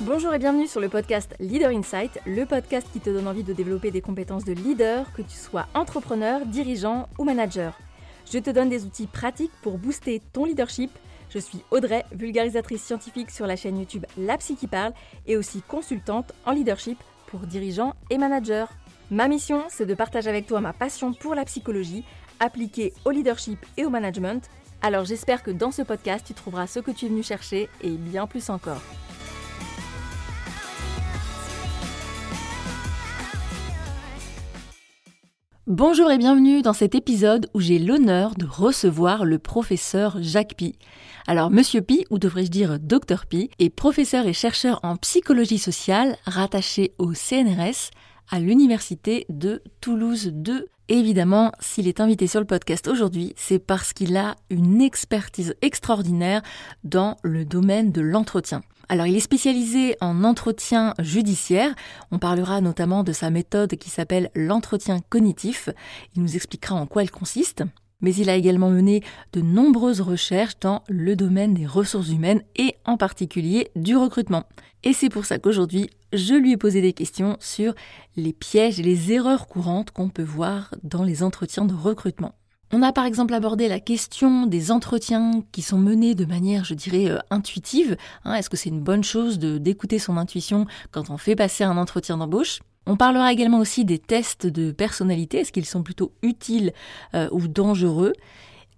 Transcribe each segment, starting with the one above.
Bonjour et bienvenue sur le podcast Leader Insight, le podcast qui te donne envie de développer des compétences de leader, que tu sois entrepreneur, dirigeant ou manager. Je te donne des outils pratiques pour booster ton leadership. Je suis Audrey, vulgarisatrice scientifique sur la chaîne YouTube La Psy qui parle et aussi consultante en leadership pour dirigeants et managers. Ma mission, c'est de partager avec toi ma passion pour la psychologie appliquée au leadership et au management. Alors j'espère que dans ce podcast, tu trouveras ce que tu es venu chercher et bien plus encore. Bonjour et bienvenue dans cet épisode où j'ai l'honneur de recevoir le professeur Jacques Pi. Alors Monsieur Pi, ou devrais-je dire Docteur Pi, est professeur et chercheur en psychologie sociale rattaché au CNRS à l'université de Toulouse 2. Évidemment, s'il est invité sur le podcast aujourd'hui, c'est parce qu'il a une expertise extraordinaire dans le domaine de l'entretien. Alors il est spécialisé en entretien judiciaire. On parlera notamment de sa méthode qui s'appelle l'entretien cognitif. Il nous expliquera en quoi elle consiste mais il a également mené de nombreuses recherches dans le domaine des ressources humaines et en particulier du recrutement. Et c'est pour ça qu'aujourd'hui, je lui ai posé des questions sur les pièges et les erreurs courantes qu'on peut voir dans les entretiens de recrutement. On a par exemple abordé la question des entretiens qui sont menés de manière, je dirais, euh, intuitive. Hein, est-ce que c'est une bonne chose d'écouter son intuition quand on fait passer un entretien d'embauche? On parlera également aussi des tests de personnalité, est-ce qu'ils sont plutôt utiles euh, ou dangereux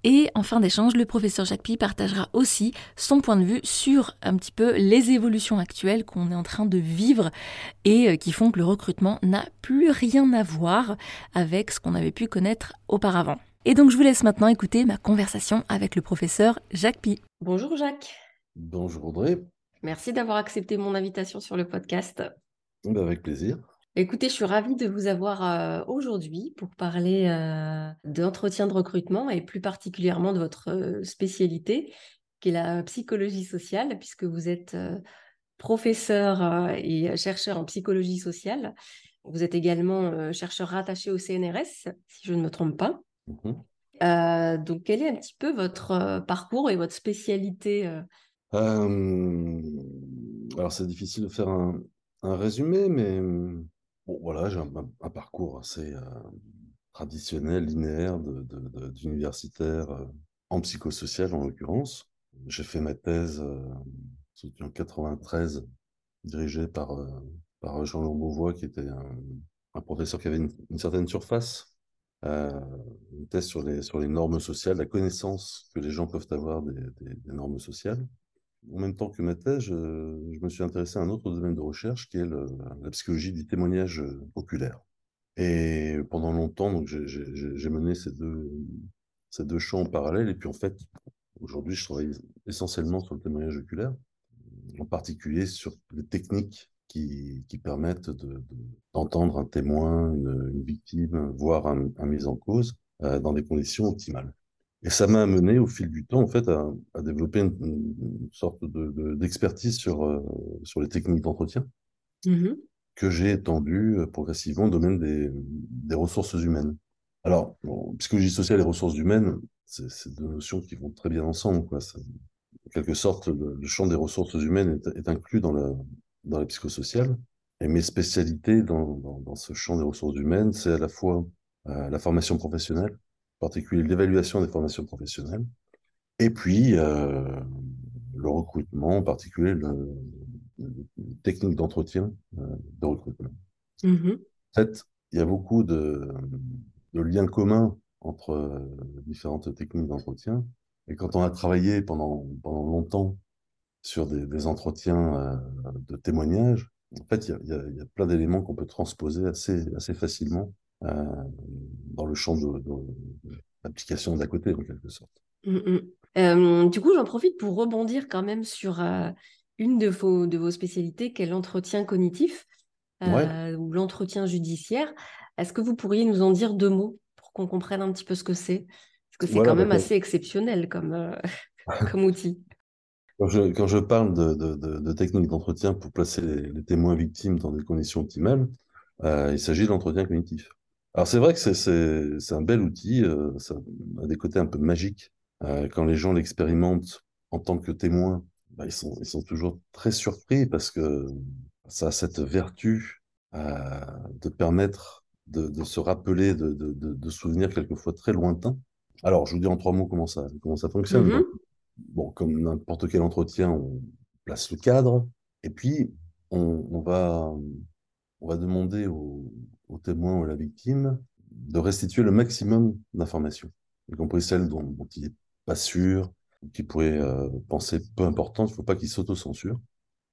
et en fin d'échange, le professeur Jacques Pi partagera aussi son point de vue sur un petit peu les évolutions actuelles qu'on est en train de vivre et euh, qui font que le recrutement n'a plus rien à voir avec ce qu'on avait pu connaître auparavant. Et donc je vous laisse maintenant écouter ma conversation avec le professeur Jacques Pi. Bonjour Jacques. Bonjour Audrey. Merci d'avoir accepté mon invitation sur le podcast. Bah, avec plaisir. Écoutez, je suis ravie de vous avoir euh, aujourd'hui pour parler euh, d'entretien de recrutement et plus particulièrement de votre euh, spécialité, qui est la psychologie sociale, puisque vous êtes professeur et chercheur en psychologie sociale. Vous êtes également chercheur rattaché au CNRS, si je ne me trompe pas. Mmh donc, quel est un petit peu votre parcours et votre spécialité Alors, c'est difficile de faire un, un résumé, mais Bon, voilà, j'ai un, parcours assez euh, traditionnel, linéaire d'universitaire euh, en psychosocial en l'occurrence. J'ai fait ma thèse euh, en 93, dirigée par, par Jean-Laurent Beauvois, qui était un, professeur qui avait une, certaine surface, une thèse sur les, sur les normes sociales, la connaissance que les gens peuvent avoir des normes sociales en même temps que ma thèse, je, me suis intéressé à un autre domaine de recherche qui est la psychologie du témoignage euh, oculaire. Et pendant longtemps, j'ai mené ces deux, ces deux champs en parallèle. Et puis en fait, aujourd'hui, je travaille essentiellement sur le témoignage oculaire, en particulier sur les techniques qui, qui permettent d'entendre un témoin, une, victime, voire un, un mise en cause euh, dans des conditions optimales. Et ça m'a amené au fil du temps, en fait, à, à développer une, sorte d'expertise de, sur, euh, sur les techniques d'entretien mmh que j'ai étendu euh, progressivement au domaine des, des ressources humaines. Alors, psychologie sociale et ressources humaines, c'est deux notions qui vont très bien ensemble. Quoi. en quelque sorte, le, champ des ressources humaines est, est, inclus dans la, dans la psychosociale. Et mes spécialités dans, dans, dans ce champ des ressources humaines, c'est à la fois euh, la formation professionnelle, particulier l'évaluation des formations professionnelles, et puis euh, le recrutement, en particulier le, technique d'entretien euh, de recrutement. Mmh en fait, il y a beaucoup de, de liens communs entre euh, différentes techniques d'entretien. Et quand on a travaillé pendant, pendant longtemps sur des, des entretiens de témoignages, en fait, il y a, y a, plein d'éléments qu'on peut transposer assez, assez facilement euh, dans le champ de, l'application d'à côté, en quelque sorte. Mm, mm. Euh, du coup, j'en profite pour rebondir quand même sur euh, une de vos, de vos spécialités, qui est l'entretien cognitif ou l'entretien judiciaire. Est-ce que vous pourriez nous en dire deux mots pour qu'on comprenne un petit peu ce que c'est? Parce que c'est quand même assez exceptionnel comme, comme outil. Quand je, quand je parle de, de, de, techniques d'entretien pour placer les, témoins victimes dans des conditions optimales, il s'agit de l'entretien cognitif. Alors c'est vrai que c'est un bel outil, euh, ça a des côtés un peu magiques. Euh, quand les gens l'expérimentent en tant que témoins, bah, ils sont, ils sont toujours très surpris parce que ça a cette vertu euh, de permettre de, de se rappeler de, de, de, souvenirs quelquefois très lointains. Alors, je vous dis en trois mots comment ça, comment ça fonctionne. Mm-hmm. bon, comme n'importe quel entretien, on place le cadre et puis on, on va, on va demander au, au, témoin ou à la victime de restituer le maximum d'informations, y compris celles dont, dont il n'est pas sûr, qui pourrait euh, penser peu important, il ne faut pas qu'il s'auto-censure.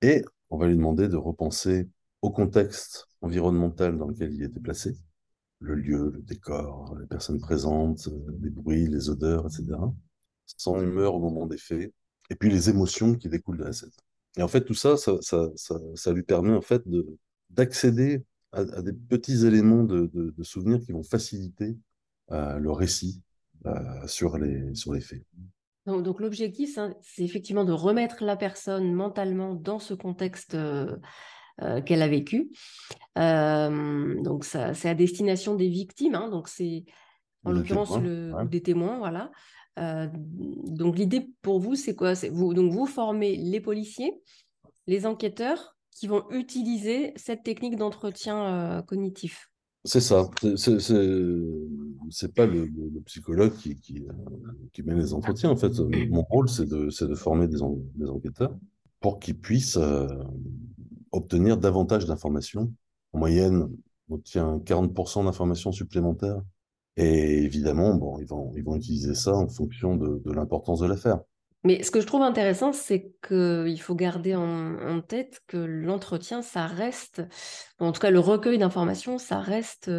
Et on va lui demander de repenser au contexte environnemental dans lequel il était placé, le lieu, le décor, les personnes présentes, euh, les bruits, les odeurs, etc. Son humeur au moment des faits, et puis les émotions qui découlent de la scène. Et en fait, tout ça, ça, ça, ça, lui permet en fait d'accéder à, des petits éléments de, de, de, souvenirs qui vont faciliter euh, le récit euh, sur, les, sur les faits. Donc, donc l'objectif, c'est effectivement de remettre la personne mentalement dans ce contexte euh, qu'elle a vécu. Donc c'est à destination des victimes, hein, donc c'est en l'occurrence le, des témoins, voilà. donc l'idée pour vous, c'est quoi? Vous, Donc vous formez les policiers, les enquêteurs qui vont utiliser cette technique d'entretien cognitif. C'est ça. C'est pas le, le, psychologue qui, qui, qui, met les entretiens. En fait, mon rôle, c'est de, de, former des, des, enquêteurs pour qu'ils puissent euh, obtenir davantage d'informations. En moyenne, on obtient 40% d'informations supplémentaires. Et évidemment, bon, ils vont, ils vont utiliser ça en fonction de, de l'importance de l'affaire. Mais ce que je trouve intéressant, c'est qu'il faut garder en, tête que l'entretien, ça reste, en tout cas le recueil d'informations, ça reste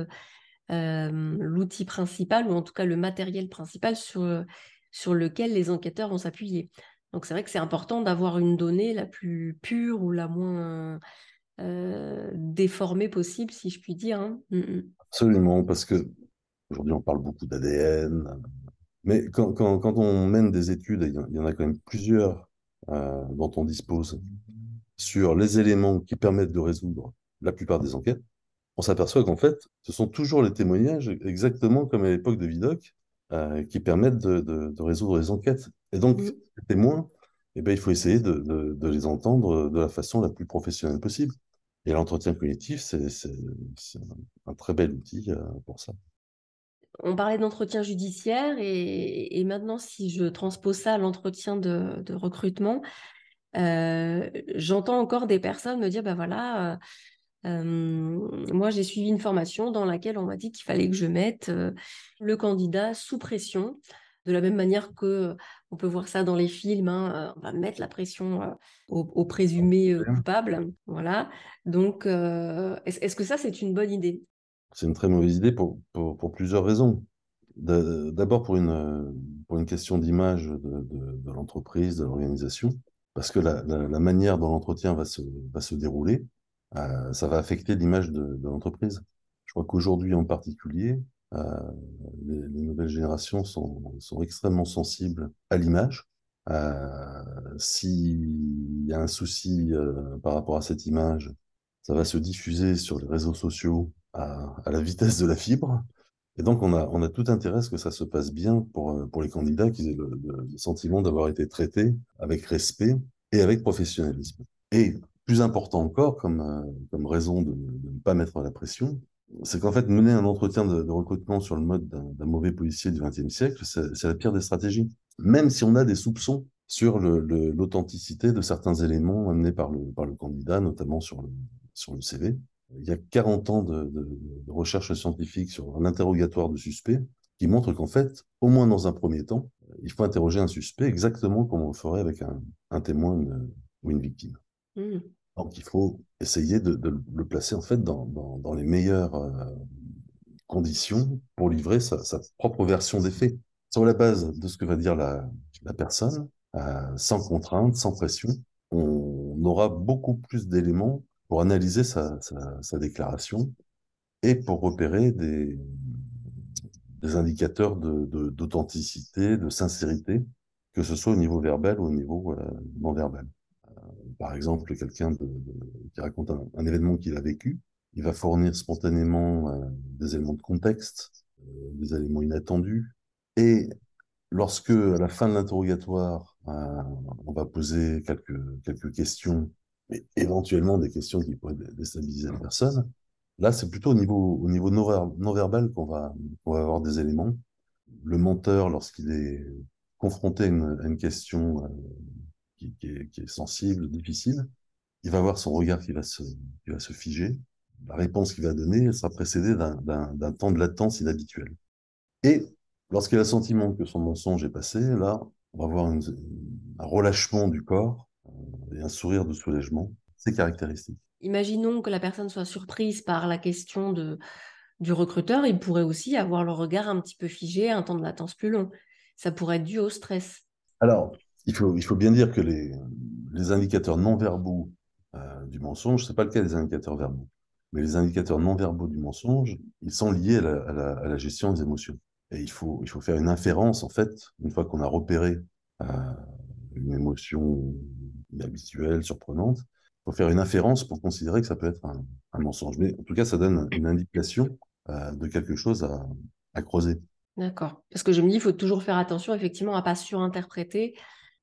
euh, l'outil principal, ou en tout cas le matériel principal sur, sur lequel les enquêteurs vont s'appuyer. Donc c'est vrai que c'est important d'avoir une donnée la plus pure ou la moins euh, déformée possible, si je puis dire. Hein. Mmh, mmh. Absolument, parce que aujourd'hui on parle beaucoup d'ADN, mais quand, quand, quand, on mène des études, il y en a quand même plusieurs euh, dont on dispose sur les éléments qui permettent de résoudre la plupart des enquêtes, on s'aperçoit qu'en fait, ce sont toujours les témoignages, exactement comme à l'époque de Vidocq, euh, qui permettent de, de, de, résoudre les enquêtes. Et donc, les témoins, eh ben, il faut essayer de, de, les entendre de la façon la plus professionnelle possible. Et l'entretien cognitif, c'est un très bel outil euh, pour ça on parlait d'entretien judiciaire et, maintenant, si je transpose ça à l'entretien de, recrutement, euh, j'entends encore des personnes me dire, ben voilà, euh, euh, moi j'ai suivi une formation dans laquelle on m'a dit qu'il fallait que je mette le candidat sous pression, de la même manière que on peut voir ça dans les films, hein, on va mettre la pression au, présumé coupable, voilà. Donc, est-ce que ça c'est une bonne idée? C'est une très mauvaise idée pour, pour, plusieurs raisons. D'abord pour une, pour une question d'image de, l'entreprise, de l'organisation, parce que la, manière dont l'entretien va se, va se dérouler, euh, ça va affecter l'image de, l'entreprise. Je crois qu'aujourd'hui en particulier, euh, les, les, nouvelles générations sont, sont extrêmement sensibles à l'image. Euh, S'il y a un souci euh, par rapport à cette image, ça va se diffuser sur les réseaux sociaux à, à, la vitesse de la fibre. Et donc, on a, on a tout intérêt à ce que ça se passe bien pour, euh, pour les candidats, qu'ils aient le, le sentiment d'avoir été traités avec respect et avec professionnalisme. Et plus important encore, comme, euh, comme raison de, ne pas mettre la pression, c'est qu'en fait, mener un entretien de, de recrutement sur le mode d'un mauvais policier du XXe siècle, c'est la pire des stratégies. Même si on a des soupçons sur l'authenticité de certains éléments amenés par le, par le candidat, notamment sur le, sur le CV, il y a 40 ans de, de, de recherche scientifique sur un interrogatoire de suspect qui montre qu'en fait, au moins dans un premier temps, il faut interroger un suspect exactement comme on le ferait avec un, un témoin une, ou une victime. Mmh. Donc il faut essayer de, de, le placer en fait dans, dans, dans les meilleures euh, conditions pour livrer sa, sa, propre version des faits, sur la base de ce que va dire la, la personne, euh, sans contrainte, sans pression. On aura beaucoup plus d'éléments pour analyser sa, déclaration et pour repérer des, indicateurs d'authenticité, de, sincérité, que ce soit au niveau verbal ou au niveau euh, non verbal. Euh, par exemple, quelqu'un qui raconte un, événement qu'il a vécu, il va fournir spontanément euh, des éléments de contexte, des éléments inattendus, et lorsque, à la fin de l'interrogatoire, on va poser quelques, quelques questions, et éventuellement des questions qui pourraient déstabiliser la personne, là, c'est plutôt au niveau, au niveau non-verbal qu'on va, va avoir des éléments. Le menteur, lorsqu'il est confronté à une, question euh, qui, est, sensible, difficile, il va avoir son regard qui va se, qui va se figer. La réponse qu'il va donner sera précédée d'un temps de latence inhabituel. Et lorsqu'il a le sentiment que son mensonge est passé, là, on va avoir un relâchement du corps et un sourire de soulagement. C'est caractéristique. Imaginons que la personne soit surprise par la question de, du recruteur, il pourrait aussi avoir le regard un petit peu figé, un temps de latence plus long. Ça pourrait être dû au stress. Alors, il faut, il faut bien dire que les, les indicateurs non verbaux euh, du mensonge, ce n'est pas le cas des indicateurs verbaux. Mais les indicateurs non verbaux du mensonge, ils sont liés à la, à la, gestion des émotions. Et il faut, il faut faire une inférence, en fait, une fois qu'on a repéré euh, une émotion inhabituelle, surprenante, il faut faire une inférence pour considérer que ça peut être un, un mensonge. Mais en tout cas, ça donne une indication euh, de quelque chose à, à creuser. D'accord. Parce que je me dis, il faut toujours faire attention, effectivement, à ne pas surinterpréter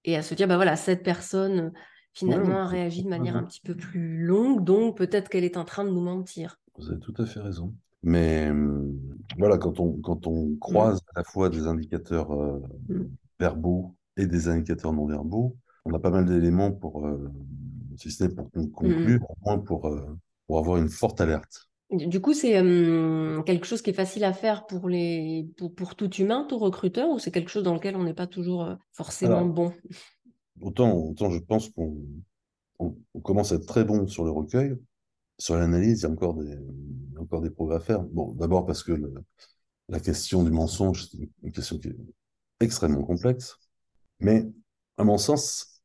et à se dire, bah voilà, cette personne finalement a réagi de manière un petit peu plus longue, donc peut-être qu'elle est en train de nous mentir. Vous avez tout à fait raison. Mais hum, voilà, quand on, quand on mmh. croise à la fois des indicateurs euh, mmh. verbaux et des indicateurs non verbaux, on a pas mal d'éléments pour, euh, si ce n'est pour conclure, au moins pour, euh, pour avoir une forte alerte. Du coup, c'est hum, quelque chose qui est facile à faire pour, les, pour, pour tout humain, tout recruteur, ou c'est quelque chose dans lequel on n'est pas toujours forcément bon? autant, autant je pense qu'on on, commence à être très bon sur le recueil. Sur l'analyse, il y a encore des, encore des progrès à faire. Bon, d'abord parce que la question du mensonge, c'est une question qui est extrêmement complexe. Mais, à mon sens,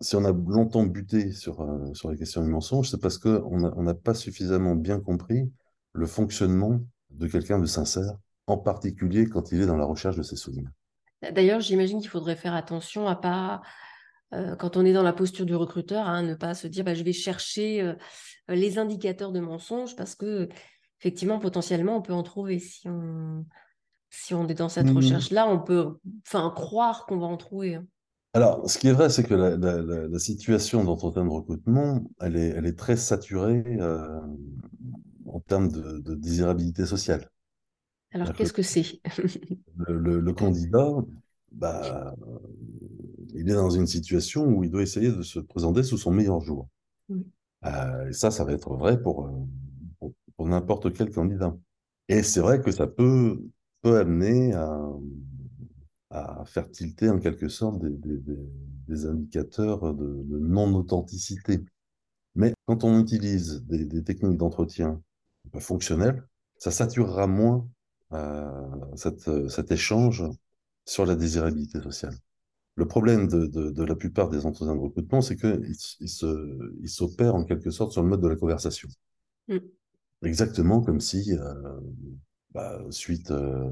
si on a longtemps buté sur, euh, sur la question du mensonge, c'est parce qu'on n'a pas suffisamment bien compris le fonctionnement de quelqu'un de sincère, en particulier quand il est dans la recherche de ses souvenirs. D'ailleurs, j'imagine qu'il faudrait faire attention à pas euh, quand on est dans la posture du recruteur, hein, ne pas se dire bah, je vais chercher euh, les indicateurs de mensonge parce que effectivement, potentiellement, on peut en trouver si on, si on est dans cette mmh recherche-là, on peut enfin croire qu'on va en trouver. Hein. Alors, ce qui est vrai, c'est que la, la, situation d'entretien de recrutement, elle est, elle est très saturée euh, en termes de, de désirabilité sociale. Alors, qu'est-ce que c'est? le, le, candidat, bah, il est dans une situation où il doit essayer de se présenter sous son meilleur jour. Euh, et ça, ça va être vrai euh, pour, pour, n'importe quel candidat. Et c'est vrai que ça peut, peut amener à, à faire tilter en quelque sorte des, des, des, indicateurs de, non-authenticité. Mais quand on utilise des, techniques d'entretien fonctionnelles, ça saturera moins euh, cette, cet échange sur la désirabilité sociale. Le problème de, de, de, la plupart des entretiens de recrutement, c'est qu'ils il s'opèrent en quelque sorte sur le mode de la conversation. Mm. Exactement comme si, euh, bah, suite euh,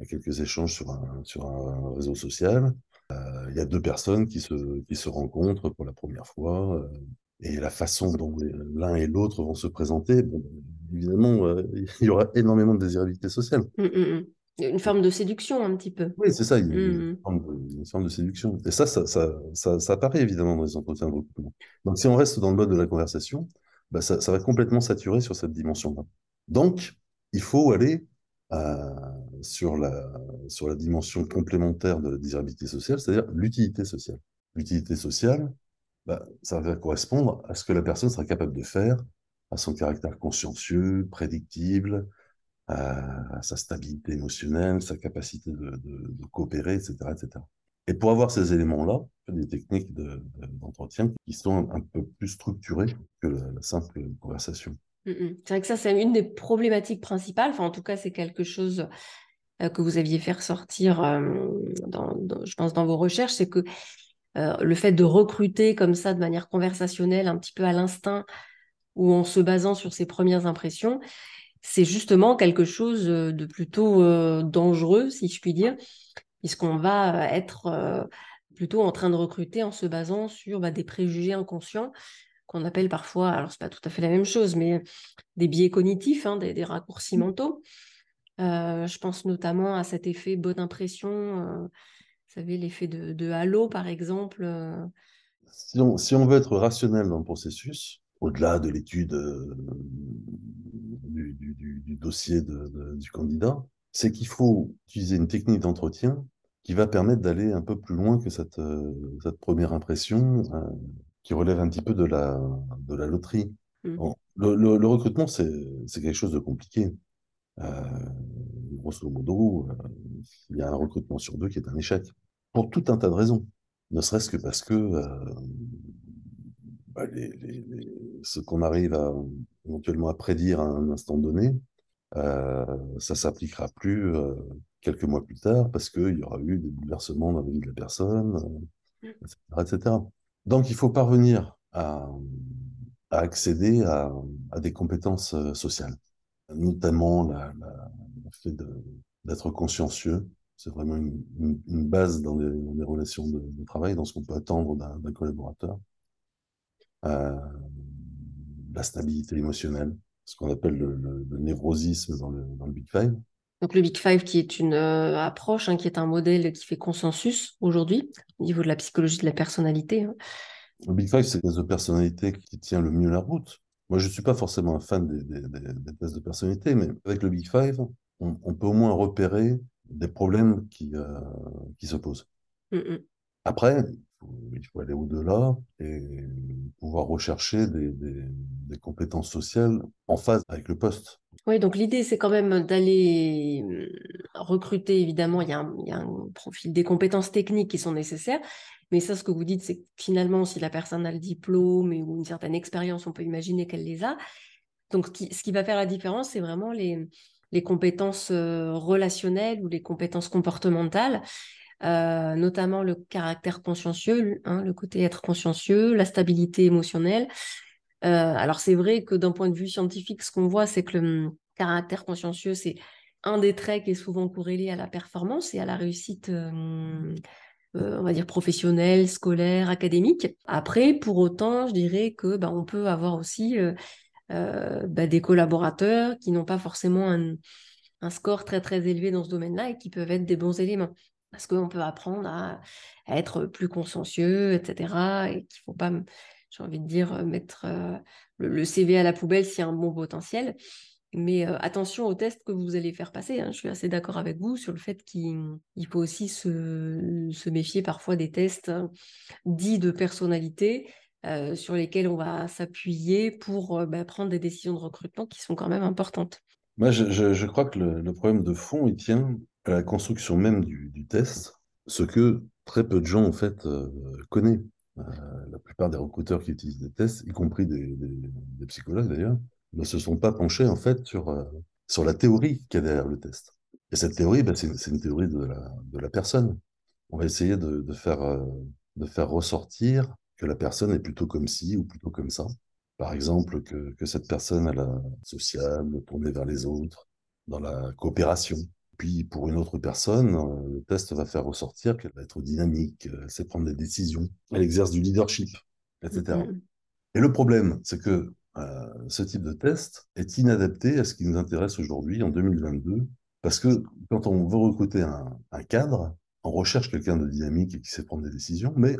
à quelques échanges sur un, sur un réseau social, euh, il y a deux personnes qui se, qui se rencontrent pour la première fois, euh, et la façon dont l'un et l'autre vont se présenter, bon, évidemment, il y aura énormément de désirabilité sociale. Mm, mm, une forme de séduction, un petit peu. Oui, c'est ça, mmh. une, forme de, séduction. Et ça ça, ça, ça, apparaît évidemment dans les entretiens de recrutement. Donc, si on reste dans le mode de la conversation, bah, ça, va complètement saturer sur cette dimension-là. Donc, il faut aller sur, la, sur la dimension complémentaire de la désirabilité sociale, c'est-à-dire l'utilité sociale. L'utilité sociale, bah, ça va correspondre à ce que la personne sera capable de faire, à son caractère consciencieux, prédictible, à, sa stabilité émotionnelle, sa capacité de, coopérer, etc., etc. Et pour avoir ces éléments-là, des techniques d'entretien qui sont un, peu plus structurées que la, simple conversation. Mm, mm. C'est vrai que ça, c'est une des problématiques principales. Enfin, en tout cas, c'est quelque chose euh, que vous aviez fait ressortir, euh, dans, je pense, dans vos recherches, c'est que euh, le fait de recruter comme ça de manière conversationnelle, un petit peu à l'instinct, ou en se basant sur ses premières impressions, c'est justement quelque chose de plutôt dangereux, si je puis dire, puisqu'on va être plutôt en train de recruter en se basant sur bah, des préjugés inconscients qu'on appelle parfois, alors c'est pas tout à fait la même chose, mais des biais cognitifs, hein, des, raccourcis mmh. mentaux. je pense notamment à cet effet bonne impression savez, l'effet de, de, halo, par exemple si on, si on, veut être rationnel dans le processus, au-delà de l'étude du, du, du, dossier de, du candidat, c'est qu'il faut utiliser une technique d'entretien qui va permettre d'aller un peu plus loin que cette, cette première impression qui relève un petit peu de la, de la loterie. Mmh. Bon, le, le, le, recrutement, c'est quelque chose de compliqué. Euh, grosso modo, euh, il y a un recrutement sur deux qui est un échec. Pour tout un tas de raisons. Ne serait-ce que parce que euh, bah, les, les, les, ce qu'on arrive à, éventuellement à prédire à un instant donné, ça s'appliquera plus quelques mois plus tard parce qu'il y aura eu des bouleversements dans la vie de la personne, etc., mmh. etc. Donc, il faut parvenir à, à accéder à, à, des compétences euh, sociales, notamment la, la, le fait d'être consciencieux. C'est vraiment une, une, base dans les, dans les relations de, de, travail, dans ce qu'on peut attendre d'un collaborateur. Euh, la stabilité émotionnelle, ce qu'on appelle le, le, le, névrosisme dans le, dans le Big Five. Donc le Big Five qui est une euh, approche, hein, qui est un modèle qui fait consensus aujourd'hui au niveau de la psychologie de la personnalité. Hein. Le Big Five, c'est test de personnalité qui tient le mieux la route. Moi, je ne suis pas forcément un fan des, des, des, des, tests de personnalité, mais avec le Big Five, on, on peut au moins repérer des problèmes qui, euh, qui se posent. Mm -mm. Après, il faut aller au-delà et pouvoir rechercher des, des, des, compétences sociales en phase avec le poste. Oui, donc l'idée, c'est quand même d'aller euh, recruter, évidemment, il y, a un, profil des compétences techniques qui sont nécessaires, mais ça, ce que vous dites, c'est que finalement, si la personne a le diplôme ou une certaine expérience, on peut imaginer qu'elle les a. Donc, ce qui, ce qui, va faire la différence, c'est vraiment les, les compétences euh, relationnelles ou les compétences comportementales. Euh, notamment le caractère consciencieux, hein, le côté être consciencieux, la stabilité émotionnelle. Euh, alors c'est vrai que d'un point de vue scientifique, ce qu'on voit, c'est que le hum, caractère consciencieux, c'est un des traits qui est souvent corrélé à la performance et à la réussite, euh, euh, on va dire professionnelle, scolaire, académique. Après, pour autant, je dirais que bah, on peut avoir aussi euh, bah, des collaborateurs qui n'ont pas forcément un, score très très élevé dans ce domaine-là et qui peuvent être des bons éléments parce qu'on peut apprendre à, à, être plus consciencieux, etc. Et qu'il ne faut pas, j'ai envie de dire, mettre euh, le, CV à la poubelle s'il y a un bon potentiel. Mais euh, attention aux tests que vous allez faire passer. Hein. Je suis assez d'accord avec vous sur le fait qu'il faut aussi se, méfier parfois des tests hein, dits de personnalité euh, sur lesquels on va s'appuyer pour euh, bah, prendre des décisions de recrutement qui sont quand même importantes. Moi, je, crois que le, problème de fond, il tient à la construction même du, test, ce que très peu de gens en fait euh, connaissent. Euh, la plupart des recruteurs qui utilisent des tests, y compris des, psychologues d'ailleurs, ne se sont pas penchés en fait sur, euh, sur la théorie qu'il y a derrière le test. Et cette théorie, ben, c'est une théorie de la, de la personne. On va essayer de, de faire, euh, de faire ressortir que la personne est plutôt comme ci ou plutôt comme ça. Par exemple, que, que cette personne elle a sociable, tournée vers les autres, dans la coopération, puis pour une autre personne, euh, le test va faire ressortir qu'elle va être dynamique, elle sait prendre des décisions, elle exerce du leadership, etc. Mm -hmm. Et le problème, c'est que euh, ce type de test est inadapté à ce qui nous intéresse aujourd'hui en 2022, parce que quand on veut recruter un, un cadre, on recherche quelqu'un de dynamique et qui sait prendre des décisions, mais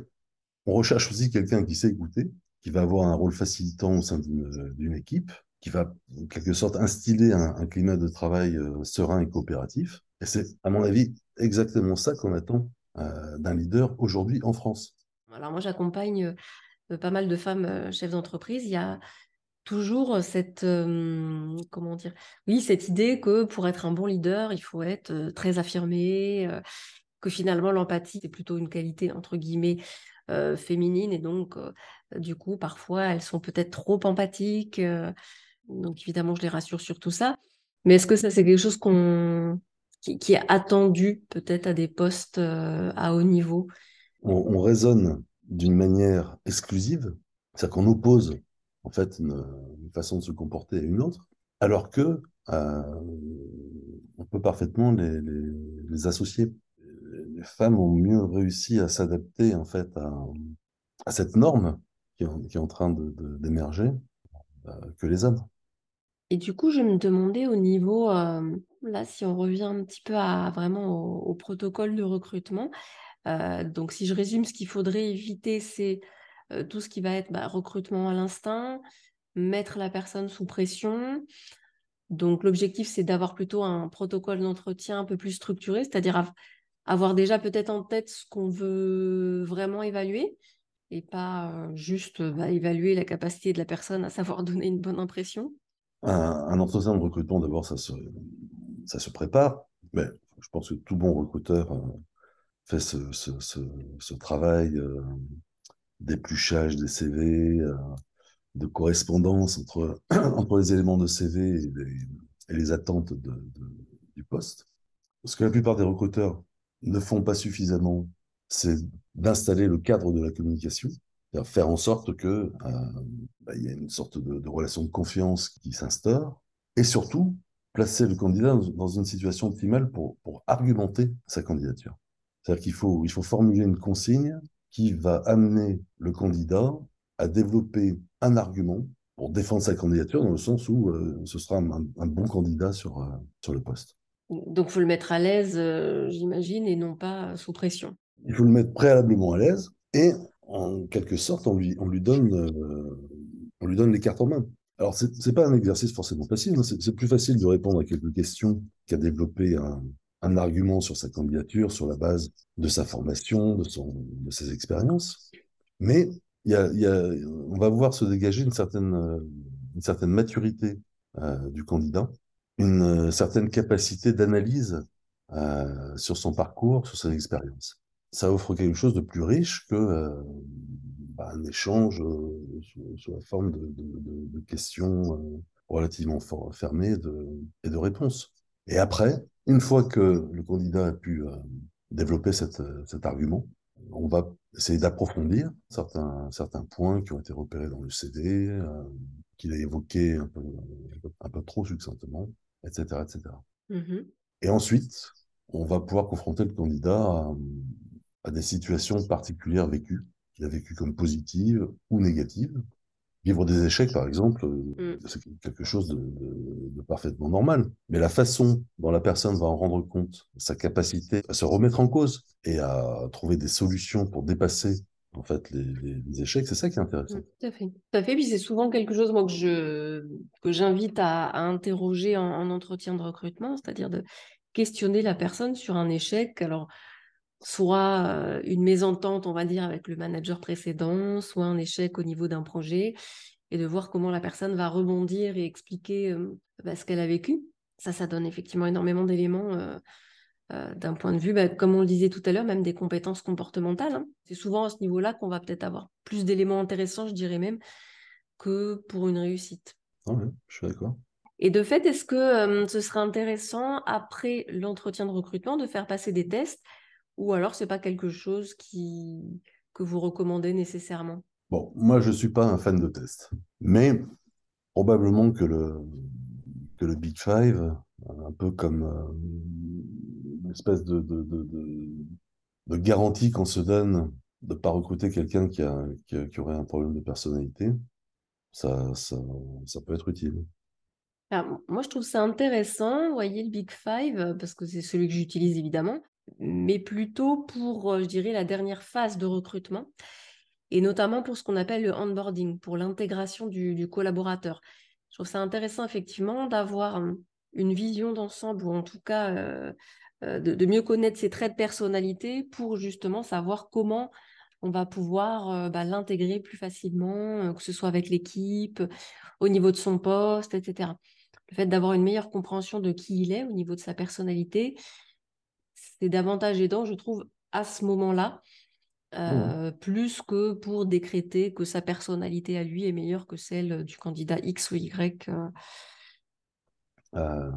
on recherche aussi quelqu'un qui sait écouter, qui va avoir un rôle facilitant au sein d'une équipe, qui va en quelque sorte instiller un, climat de travail euh, serein et coopératif. Et c'est, à mon avis, exactement ça qu'on attend euh, d'un leader aujourd'hui en France. Alors moi, j'accompagne euh, pas mal de femmes chefs d'entreprise. Il y a toujours cette comment dire oui cette idée que pour être un bon leader il faut être très affirmé que finalement l'empathie c'est plutôt une qualité entre guillemets féminine et donc du coup parfois elles sont peut-être trop empathiques donc évidemment, je les rassure sur tout ça. Mais est-ce que ça, c'est quelque chose qui, est attendu peut-être à des postes euh, à haut niveau? On, on, raisonne d'une manière exclusive, c'est-à-dire qu'on oppose en fait une, façon de se comporter à une autre, alors que euh, on peut parfaitement les, les, associer. Les femmes ont mieux réussi à s'adapter en fait à, cette norme qui est, en train d'émerger euh, que les hommes. Et du coup, je me demandais au niveau, euh, là, si on revient un petit peu à vraiment au, protocole de recrutement, donc, si je résume, ce qu'il faudrait éviter, c'est tout ce qui va être bah, recrutement à l'instinct, mettre la personne sous pression. Donc, l'objectif, c'est d'avoir plutôt un protocole d'entretien un peu plus structuré, c'est-à-dire avoir déjà peut-être en tête ce qu'on veut vraiment évaluer et pas juste bah, évaluer la capacité de la personne à savoir donner une bonne impression. Un, entretien de recrutement, d'abord, ça se, prépare, mais je pense que tout bon recruteur fait ce, travail d'épluchage des CV, de correspondance entre, les éléments de CV et les, attentes du poste. Ce que la plupart des recruteurs ne font pas suffisamment, c'est d'installer le cadre de la communication, faire en sorte que euh, bah, y a une sorte de, relation de confiance qui s'instaure, et surtout placer le candidat dans, une situation optimale pour, pour argumenter sa candidature. C'est-à-dire qu'il faut, il faut formuler une consigne qui va amener le candidat à développer un argument pour défendre sa candidature, dans le sens où euh, ce sera un, bon candidat sur, euh, sur le poste. Donc, il faut le mettre à l'aise, j'imagine, et non pas sous pression. Il faut le mettre préalablement à l'aise, et en quelque sorte, on lui, on lui, donne, on lui donne les cartes en main. Alors, ce n'est pas un exercice forcément facile, hein. c'est plus facile de répondre à quelques questions qu'à développer un, un, argument sur sa candidature, sur la base de sa formation, de, son, de ses expériences. Mais y a, y a, on va voir se dégager une certaine, euh, une certaine maturité euh, du candidat, une euh, certaine capacité d'analyse euh, sur son parcours, sur ses expériences. Ça offre quelque chose de plus riche que euh, bah, un échange sous, la forme de, de, de questions relativement fermées de, et de réponses. Et après, une fois que le candidat a pu développer cette, cet argument, on va essayer d'approfondir certains, certains points qui ont été repérés dans le CD, euh, qu'il a évoqué un peu, un peu, trop succinctement, etc. etc. Mmh Et ensuite, on va pouvoir confronter le candidat à des situations particulières vécues, qu'il a vécues comme positives ou négatives, Vivre des échecs, par exemple, mm. c'est quelque chose de, parfaitement normal. Mais la façon dont la personne va en rendre compte, sa capacité à se remettre en cause et à trouver des solutions pour dépasser en fait les, échecs, c'est ça qui est intéressant. Mm, tout à fait. Tout à fait. Puis c'est souvent quelque chose moi, que je que j'invite à, interroger en, en entretien de recrutement, c'est-à-dire de questionner la personne sur un échec. Alors soit euh, une mésentente, on va dire, avec le manager précédent, soit un échec au niveau d'un projet, et de voir comment la personne va rebondir et expliquer euh, bah, ce qu'elle a vécu. Ça, ça donne effectivement énormément d'éléments euh, d'un point de vue, bah, comme on le disait tout à l'heure, même des compétences comportementales. Hein. C'est souvent à ce niveau-là qu'on va peut-être avoir plus d'éléments intéressants, je dirais même, que pour une réussite. Ah oui, je suis d'accord. Et de fait, est-ce que ce serait intéressant, après l'entretien de recrutement, de faire passer des tests ou alors c'est pas quelque chose qui que vous recommandez nécessairement? Bon, moi je suis pas un fan de test, mais probablement que le que le Big Five, un peu comme euh, une espèce de, de, de, de garantie qu'on se donne de ne pas recruter quelqu'un qui, a, qui, aurait un problème de personnalité, ça, ça, ça peut être utile. moi, je trouve ça intéressant, vous voyez, le Big Five, parce que c'est celui que j'utilise évidemment mais plutôt pour, euh, je dirais, la dernière phase de recrutement, et notamment pour ce qu'on appelle le onboarding, pour l'intégration du, collaborateur. Je trouve ça intéressant, effectivement, d'avoir hum, une vision d'ensemble, ou en tout cas euh, euh, de, mieux connaître ses traits de personnalité pour justement savoir comment on va pouvoir bah, l'intégrer plus facilement, que ce soit avec l'équipe, au niveau de son poste, etc. Le fait d'avoir une meilleure compréhension de qui il est au niveau de sa personnalité, c'est davantage aidant, je trouve, à ce moment-là, mmh. euh, plus que pour décréter que sa personnalité à lui est meilleure que celle du candidat X ou Y. Euh. Euh,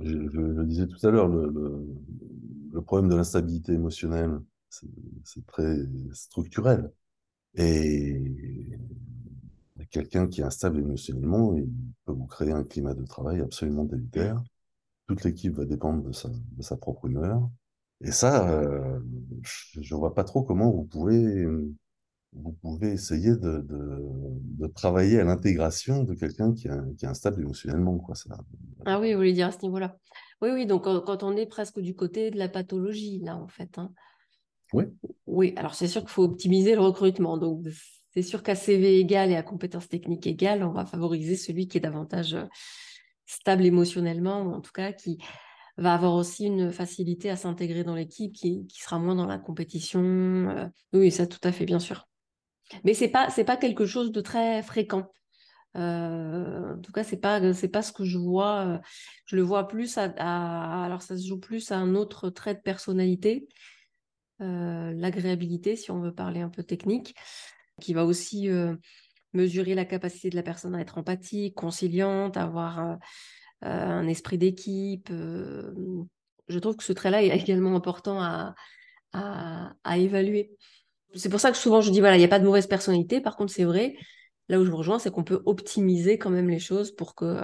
je, le disais tout à l'heure, le, problème de l'instabilité émotionnelle, c'est très structurel. Et quelqu'un qui est instable émotionnellement, il peut vous créer un climat de travail absolument délétère toute l'équipe va dépendre de sa, de sa, propre humeur. Et ça, euh, je ne vois pas trop comment vous pouvez, vous pouvez essayer de, de, de travailler à l'intégration de quelqu'un qui, qui, est instable émotionnellement. Quoi, ça. Ah oui, vous voulez dire à ce niveau-là. Oui, oui, donc quand, on est presque du côté de la pathologie, là, en fait. Hein. Oui. Oui, alors c'est sûr qu'il faut optimiser le recrutement. Donc, c'est sûr qu'à CV égal et à compétences techniques égales, on va favoriser celui qui est davantage euh, stable émotionnellement, ou en tout cas qui va avoir aussi une facilité à s'intégrer dans l'équipe, qui, sera moins dans la compétition. Euh. oui, ça tout à fait, bien sûr. Mais c'est pas pas quelque chose de très fréquent. Euh, en tout cas, c'est pas pas ce que je vois. Je le vois plus à, alors ça se joue plus à un autre trait de personnalité, l'agréabilité, si on veut parler un peu technique qui va aussi mesurer la capacité de la personne à être empathique, conciliante, avoir un esprit d'équipe. je trouve que ce trait-là est également important à, à, évaluer. C'est pour ça que souvent je dis, voilà, il n'y a pas de mauvaise personnalité. Par contre, c'est vrai, là où je vous rejoins, c'est qu'on peut optimiser quand même les choses pour que,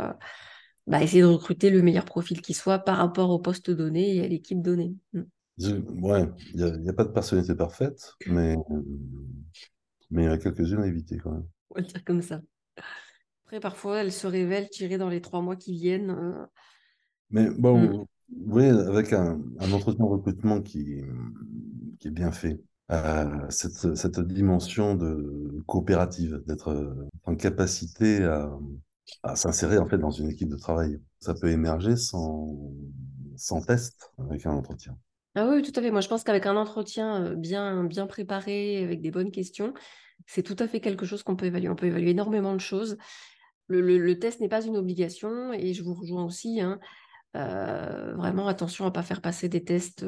bah, essayer de recruter le meilleur profil qui soit par rapport au poste donné et à l'équipe donnée. Mmh. ouais, il n'y a, pas de personnalité parfaite, mais mais il y en a quelques-unes à éviter quand même. On va le dire comme ça. Après, parfois, elles se révèlent tirées dans les trois mois qui viennent. Euh. Mais bon, mm. vous voyez, avec un, entretien de recrutement qui, qui est bien fait, euh, cette, cette, dimension de coopérative, d'être euh, en capacité à, à s'insérer en fait dans une équipe de travail, ça peut émerger sans, sans test avec un entretien. Ah oui, tout à fait. Moi, je pense qu'avec un entretien bien, bien préparé, avec des bonnes questions, c'est tout à fait quelque chose qu'on peut évaluer. On peut évaluer énormément de choses. Le, test n'est pas une obligation et je vous rejoins aussi. Hein, vraiment, attention à ne pas faire passer des tests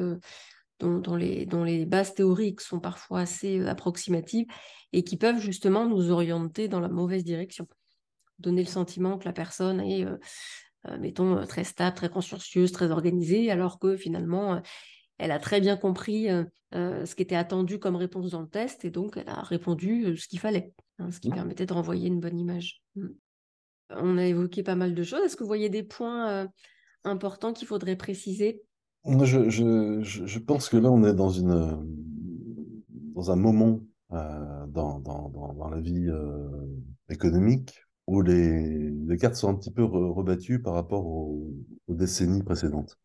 dont, les, dont les bases théoriques sont parfois assez approximatives et qui peuvent justement nous orienter dans la mauvaise direction. Donner le sentiment que la personne est, mettons, très stable, très consciencieuse, très organisée, alors que finalement, elle a très bien compris euh, euh, ce qui était attendu comme réponse dans le test et donc elle a répondu euh, ce qu'il fallait, hein, ce qui mmh. permettait de renvoyer une bonne image. Mmh. On a évoqué pas mal de choses. Est-ce que vous voyez des points importants qu'il faudrait préciser? Je, je, pense que là, on est dans, une, dans un moment dans, dans, dans, la vie économique où les, les, cartes sont un petit peu rebattues par rapport aux décennies précédentes.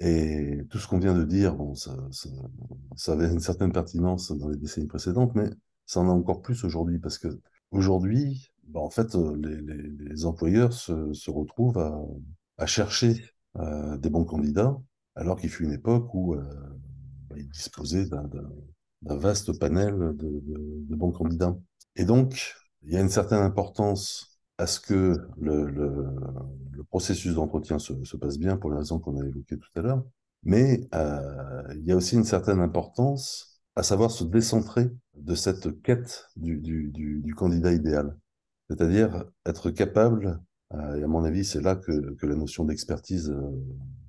Et tout ce qu'on vient de dire, bon, ça, ça, avait une certaine pertinence dans les décennies précédentes, mais ça en a encore plus aujourd'hui, parce que aujourd'hui, bah, en fait, euh, les, les, les employeurs se, se, retrouvent à, à chercher euh, des bons candidats, alors qu'il fut une époque où euh, bah, ils disposaient d'un vaste panel de, de, bons candidats. Et donc, il y a une certaine importance à ce que le, le, processus d'entretien se, se, passe bien pour les raisons qu'on a évoquées tout à l'heure. Mais euh, il y a aussi une certaine importance à savoir se décentrer de cette quête du, du, du, candidat idéal. C'est-à-dire être capable, euh, et à mon avis, c'est là que, que, la notion d'expertise euh,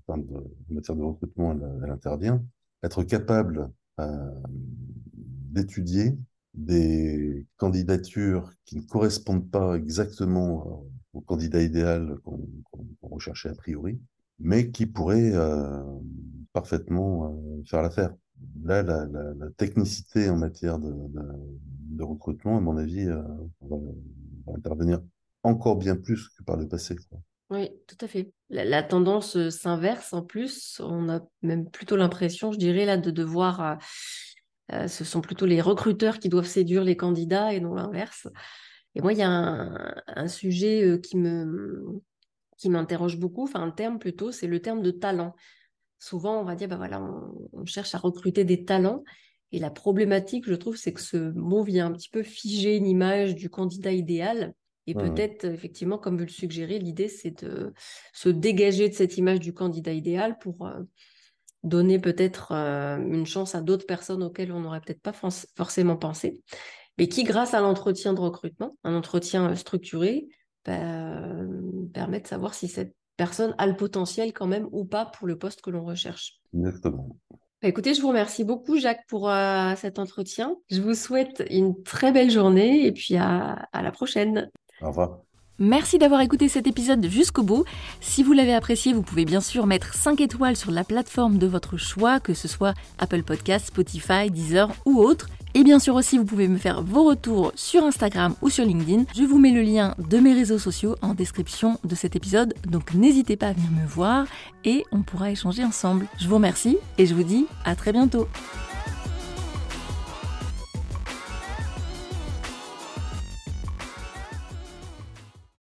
en matière de recrutement, elle, intervient, être capable d'étudier des candidatures qui ne correspondent pas exactement au candidat idéal qu'on recherchait a priori, mais qui pourraient euh, parfaitement euh, faire l'affaire. Là, la, technicité en matière de, recrutement, à mon avis, euh, va, intervenir encore bien plus que par le passé. Oui, tout à fait. La, la tendance s'inverse en plus. On a même plutôt l'impression, je dirais, là, de devoir euh, ce sont plutôt les recruteurs qui doivent séduire les candidats et non l'inverse. Et moi, il y a un, sujet euh, qui me qui m'interroge beaucoup, enfin un terme plutôt, c'est le terme de talent. Souvent, on va dire, bah voilà, on, cherche à recruter des talents. Et la problématique, je trouve, c'est que ce mot vient un petit peu figer une image du candidat idéal. Et peut-être, effectivement, comme vous le suggérez, l'idée, c'est de se dégager de cette image du candidat idéal pour, euh, donner peut-être euh, une chance à d'autres personnes auxquelles on n'aurait peut-être pas forcément pensé, mais qui, grâce à l'entretien de recrutement, un entretien euh, structuré, bah, permet de savoir si cette personne a le potentiel quand même ou pas pour le poste que l'on recherche. Exactement. Bah, écoutez, je vous remercie beaucoup, Jacques, pour euh, cet entretien. Je vous souhaite une très belle journée et puis à, à la prochaine. Au revoir. Merci d'avoir écouté cet épisode jusqu'au bout. Si vous l'avez apprécié, vous pouvez bien sûr mettre 5 étoiles sur la plateforme de votre choix, que ce soit Apple Podcast, Spotify, Deezer ou autre. Et bien sûr aussi, vous pouvez me faire vos retours sur Instagram ou sur LinkedIn. Je vous mets le lien de mes réseaux sociaux en description de cet épisode, donc n'hésitez pas à venir me voir et on pourra échanger ensemble. Je vous remercie et je vous dis à très bientôt.